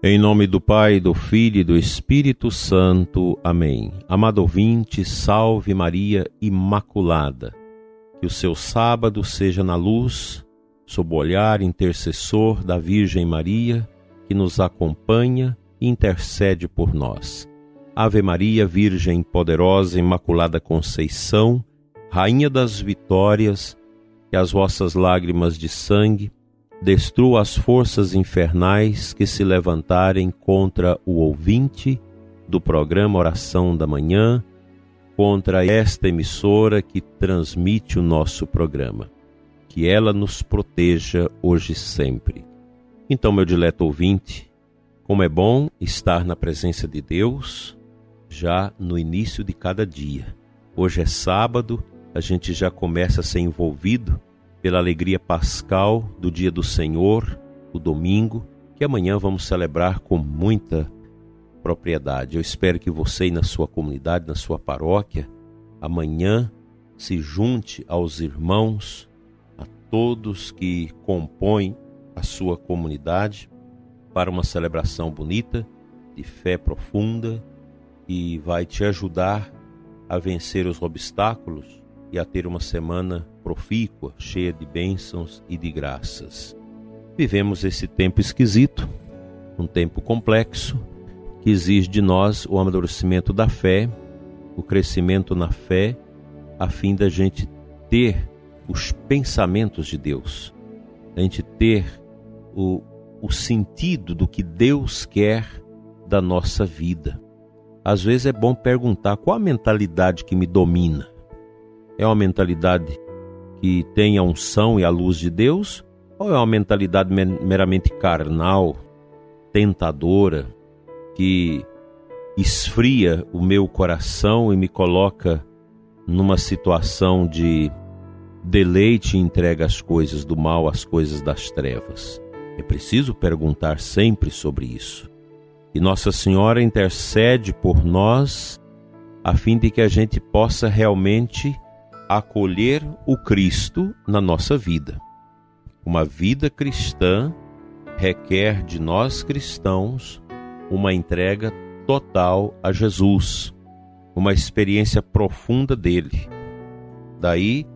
Em nome do Pai, do Filho e do Espírito Santo. Amém. Amado ouvinte, salve Maria Imaculada. Que o seu sábado seja na luz, sob o olhar intercessor da Virgem Maria, que nos acompanha e intercede por nós. Ave Maria, Virgem poderosa, Imaculada Conceição, Rainha das vitórias, que as vossas lágrimas de sangue destrua as forças infernais que se levantarem contra o ouvinte do programa Oração da Manhã, contra esta emissora que transmite o nosso programa. Que ela nos proteja hoje e sempre. Então, meu dileto ouvinte, como é bom estar na presença de Deus já no início de cada dia. Hoje é sábado, a gente já começa a ser envolvido pela alegria pascal do dia do Senhor, o domingo, que amanhã vamos celebrar com muita propriedade. Eu espero que você e na sua comunidade, na sua paróquia, amanhã se junte aos irmãos, a todos que compõem a sua comunidade para uma celebração bonita, de fé profunda e vai te ajudar a vencer os obstáculos e a ter uma semana profícua, cheia de bênçãos e de graças. Vivemos esse tempo esquisito, um tempo complexo, que exige de nós o amadurecimento da fé, o crescimento na fé, a fim da gente ter os pensamentos de Deus, a gente ter o, o sentido do que Deus quer da nossa vida. Às vezes é bom perguntar qual a mentalidade que me domina é uma mentalidade que tem a unção e a luz de Deus? Ou é uma mentalidade meramente carnal, tentadora, que esfria o meu coração e me coloca numa situação de deleite e entrega as coisas do mal às coisas das trevas? É preciso perguntar sempre sobre isso. E Nossa Senhora intercede por nós a fim de que a gente possa realmente acolher o Cristo na nossa vida. Uma vida cristã requer de nós cristãos uma entrega total a Jesus, uma experiência profunda dele. Daí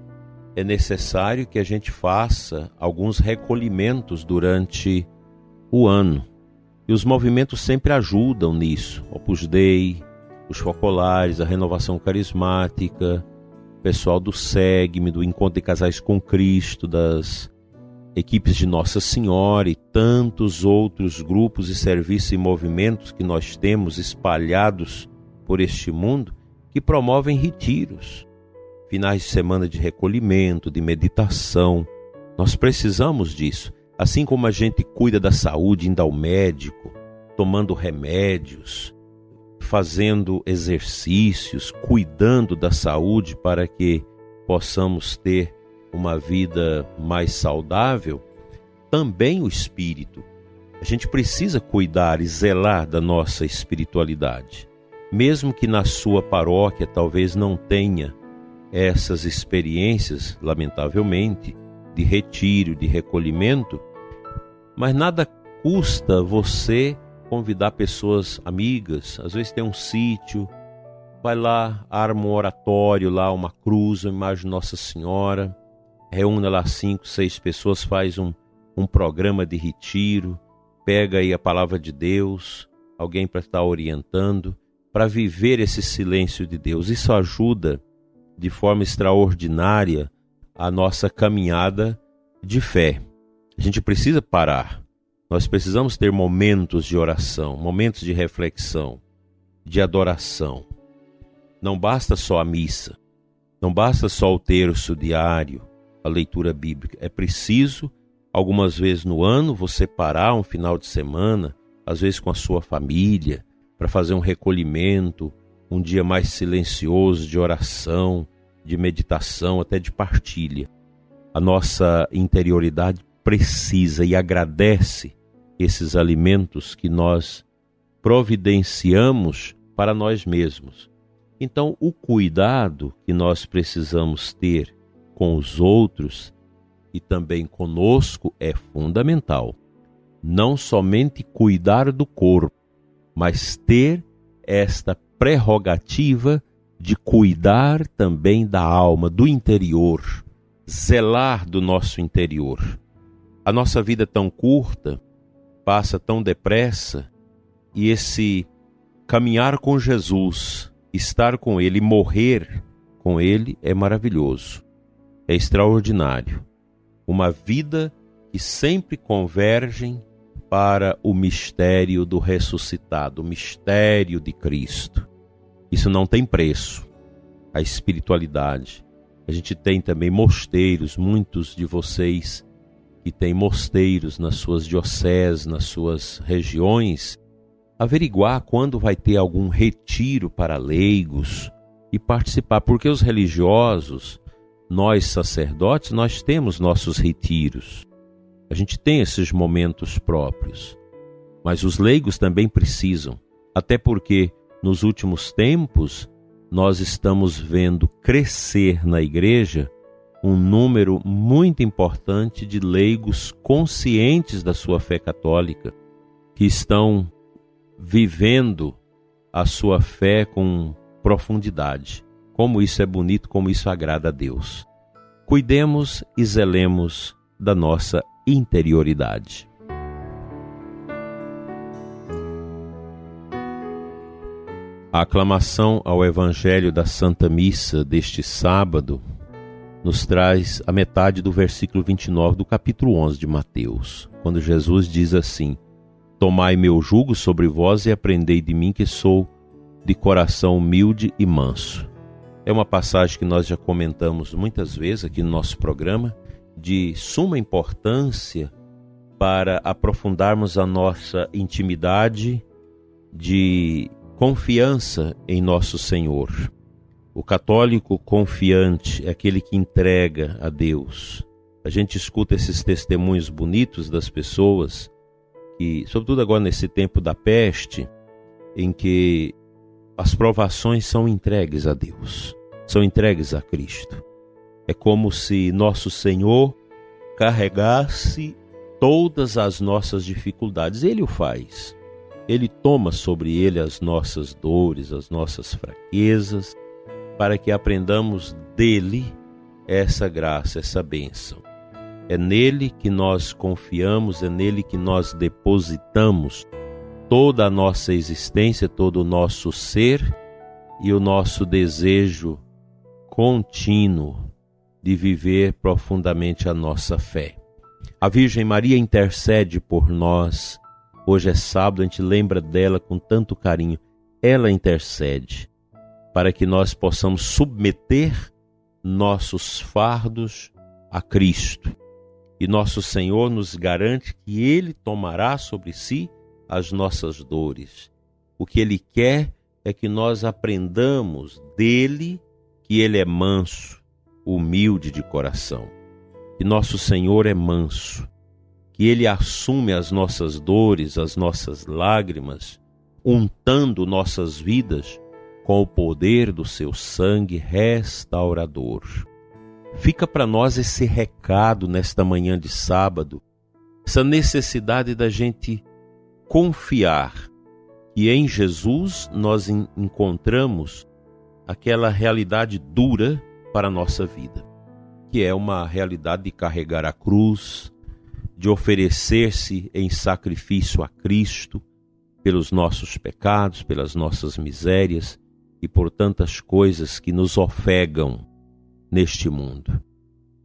é necessário que a gente faça alguns recolhimentos durante o ano. E os movimentos sempre ajudam nisso. Opus Dei, os focolares, a renovação carismática, pessoal do SEGME, do Encontro de Casais com Cristo, das equipes de Nossa Senhora e tantos outros grupos e serviços e movimentos que nós temos espalhados por este mundo que promovem retiros, finais de semana de recolhimento, de meditação. Nós precisamos disso. Assim como a gente cuida da saúde, indo ao médico, tomando remédios, fazendo exercícios, cuidando da saúde para que possamos ter uma vida mais saudável, também o espírito. A gente precisa cuidar e zelar da nossa espiritualidade. Mesmo que na sua paróquia talvez não tenha essas experiências, lamentavelmente, de retiro, de recolhimento, mas nada custa você convidar pessoas amigas, às vezes tem um sítio, vai lá, arma um oratório lá, uma cruz, uma imagem de Nossa Senhora, reúne lá cinco, seis pessoas, faz um, um programa de retiro, pega aí a palavra de Deus, alguém para estar orientando, para viver esse silêncio de Deus. Isso ajuda de forma extraordinária a nossa caminhada de fé. A gente precisa parar nós precisamos ter momentos de oração, momentos de reflexão, de adoração. Não basta só a missa, não basta só o terço diário, a leitura bíblica. É preciso, algumas vezes no ano, você parar um final de semana, às vezes com a sua família, para fazer um recolhimento, um dia mais silencioso de oração, de meditação, até de partilha. A nossa interioridade precisa e agradece esses alimentos que nós providenciamos para nós mesmos. Então, o cuidado que nós precisamos ter com os outros e também conosco é fundamental. não somente cuidar do corpo, mas ter esta prerrogativa de cuidar também da alma, do interior, zelar do nosso interior. A nossa vida é tão curta, passa tão depressa, e esse caminhar com Jesus, estar com Ele, morrer com Ele é maravilhoso, é extraordinário. Uma vida que sempre convergem para o mistério do ressuscitado, o mistério de Cristo. Isso não tem preço. A espiritualidade. A gente tem também mosteiros, muitos de vocês que têm mosteiros nas suas dioceses, nas suas regiões, averiguar quando vai ter algum retiro para leigos e participar, porque os religiosos, nós sacerdotes, nós temos nossos retiros. A gente tem esses momentos próprios. Mas os leigos também precisam, até porque nos últimos tempos nós estamos vendo crescer na igreja um número muito importante de leigos conscientes da sua fé católica, que estão vivendo a sua fé com profundidade. Como isso é bonito, como isso agrada a Deus. Cuidemos e zelemos da nossa interioridade. A aclamação ao Evangelho da Santa Missa deste sábado nos traz a metade do versículo 29 do capítulo 11 de Mateus, quando Jesus diz assim: Tomai meu jugo sobre vós e aprendei de mim que sou de coração humilde e manso. É uma passagem que nós já comentamos muitas vezes aqui no nosso programa de suma importância para aprofundarmos a nossa intimidade de confiança em nosso Senhor. O católico confiante é aquele que entrega a Deus. A gente escuta esses testemunhos bonitos das pessoas que, sobretudo agora nesse tempo da peste, em que as provações são entregues a Deus, são entregues a Cristo. É como se nosso Senhor carregasse todas as nossas dificuldades. Ele o faz. Ele toma sobre ele as nossas dores, as nossas fraquezas, para que aprendamos dele essa graça, essa bênção. É nele que nós confiamos, é nele que nós depositamos toda a nossa existência, todo o nosso ser e o nosso desejo contínuo de viver profundamente a nossa fé. A Virgem Maria intercede por nós. Hoje é sábado, a gente lembra dela com tanto carinho. Ela intercede para que nós possamos submeter nossos fardos a Cristo. E nosso Senhor nos garante que Ele tomará sobre si as nossas dores. O que Ele quer é que nós aprendamos dele que Ele é manso, humilde de coração, que nosso Senhor é manso, que Ele assume as nossas dores, as nossas lágrimas, untando nossas vidas com o poder do seu sangue restaurador. Fica para nós esse recado nesta manhã de sábado, essa necessidade da gente confiar que em Jesus nós encontramos aquela realidade dura para a nossa vida, que é uma realidade de carregar a cruz, de oferecer-se em sacrifício a Cristo pelos nossos pecados, pelas nossas misérias e por tantas coisas que nos ofegam neste mundo.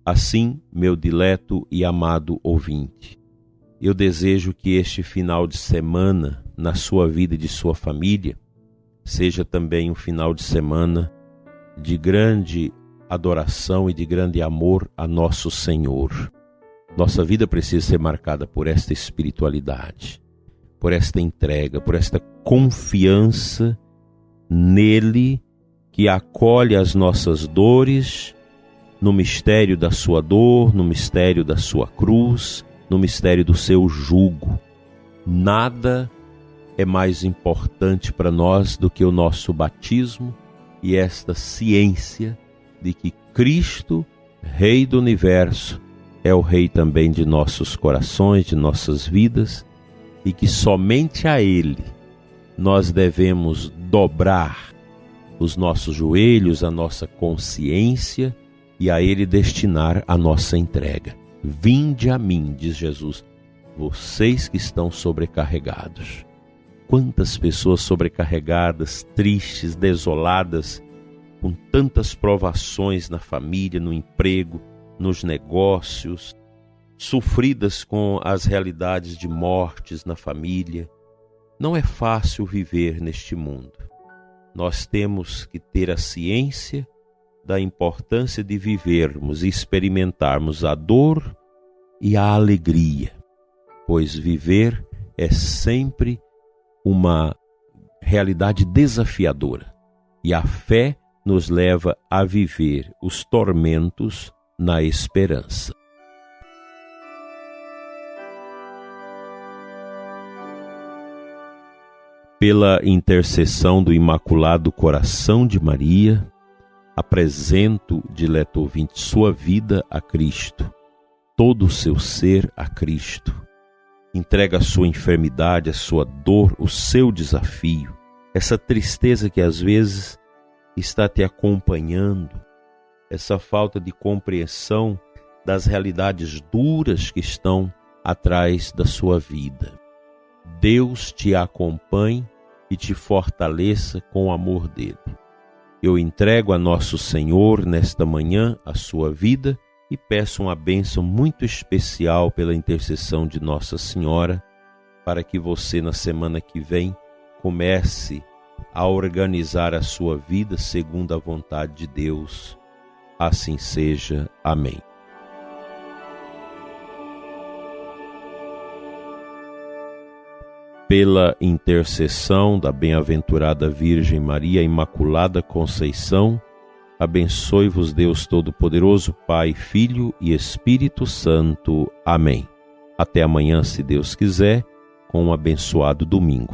Assim, meu dileto e amado ouvinte, eu desejo que este final de semana, na sua vida e de sua família, seja também um final de semana de grande adoração e de grande amor a nosso Senhor. Nossa vida precisa ser marcada por esta espiritualidade, por esta entrega, por esta confiança nele que acolhe as nossas dores no mistério da sua dor, no mistério da sua cruz, no mistério do seu jugo. Nada é mais importante para nós do que o nosso batismo e esta ciência de que Cristo, Rei do universo, é o Rei também de nossos corações, de nossas vidas, e que somente a Ele nós devemos dobrar os nossos joelhos, a nossa consciência e a Ele destinar a nossa entrega. Vinde a mim, diz Jesus, vocês que estão sobrecarregados. Quantas pessoas sobrecarregadas, tristes, desoladas, com tantas provações na família, no emprego, nos negócios, sofridas com as realidades de mortes na família. Não é fácil viver neste mundo. Nós temos que ter a ciência da importância de vivermos e experimentarmos a dor e a alegria, pois viver é sempre uma realidade desafiadora e a fé nos leva a viver os tormentos na esperança. Pela intercessão do Imaculado Coração de Maria, apresento, dileto ouvinte, sua vida a Cristo, todo o seu ser a Cristo. Entrega a sua enfermidade, a sua dor, o seu desafio, essa tristeza que às vezes está te acompanhando, essa falta de compreensão das realidades duras que estão atrás da sua vida. Deus te acompanhe e te fortaleça com o amor dele. Eu entrego a nosso Senhor nesta manhã a sua vida e peço uma bênção muito especial pela intercessão de Nossa Senhora, para que você na semana que vem comece a organizar a sua vida segundo a vontade de Deus Assim seja. Amém. Pela intercessão da bem-aventurada Virgem Maria Imaculada Conceição, abençoe-vos Deus Todo-Poderoso, Pai, Filho e Espírito Santo. Amém. Até amanhã, se Deus quiser, com um abençoado domingo.